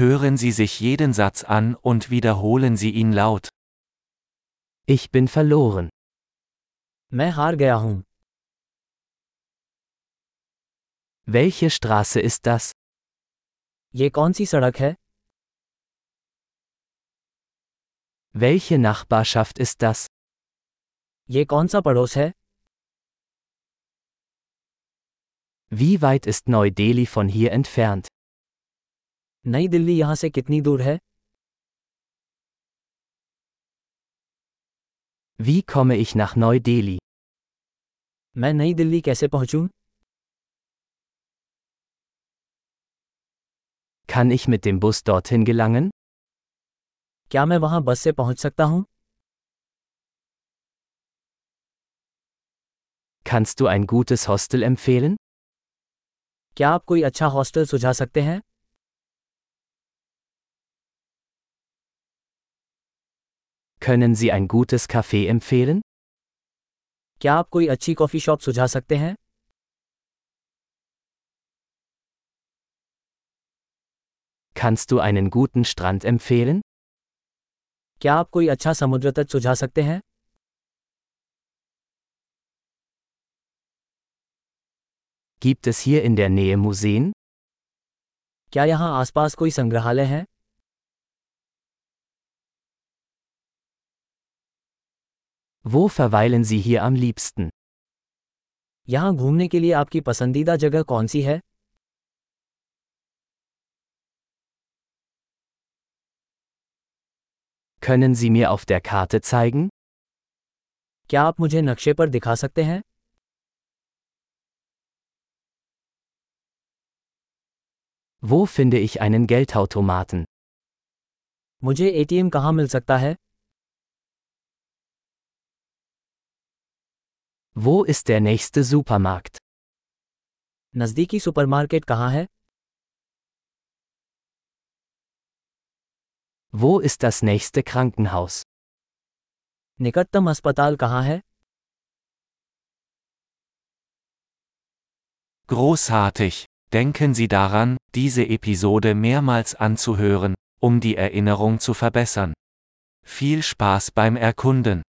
Hören Sie sich jeden Satz an und wiederholen Sie ihn laut. Ich bin verloren. मैं हार गया हूँ Welche Straße ist das? ये कौन सी सड़क है Welche Nachbarschaft ist das? ये कौन सा पड़ोस है Wie weit ist Neu-Delhi von hier entfernt? नई दिल्ली यहाँ से कितनी दूर है Wie komme ich nach Neu-Delhi? मैं नई दिल्ली कैसे पहुँचूँ Kann ich mit dem Bus dorthin gelangen? क्या मैं वहाँ बस से पहुँच सकता हूँ Kannst du ein gutes Hostel empfehlen? क्या आप कोई अच्छा हॉस्टल सुझा सकते हैं Können Sie ein gutes Café empfehlen? क्या आप कोई अच्छी कॉफ़ी शॉप सुझा सकते हैं Kannst du einen guten Strand empfehlen? क्या आप कोई अच्छा समुद्र तट सुझा सकते हैं Gibt es hier in der Nähe Museen? क्या यहाँ आसपास कोई संग्रहालय है Wo verweilen Sie hier am liebsten? यहाँ घूमने के लिए आपकी पसंदीदा जगह कौन सी है Können Sie mir auf der Karte zeigen? क्या आप मुझे नक्शे पर दिखा सकते हैं Wo finde ich einen Geldautomaten? मुझे एटीएम कहाँ मिल सकता है Wo ist der nächste Supermarkt? नज़दीकी सुपरमार्केट कहाँ है Wo ist das nächste Krankenhaus? निकटतम अस्पताल कहाँ है Großartig! Denken Sie daran, diese Episode mehrmals anzuhören, um die Erinnerung zu verbessern. Viel Spaß beim Erkunden!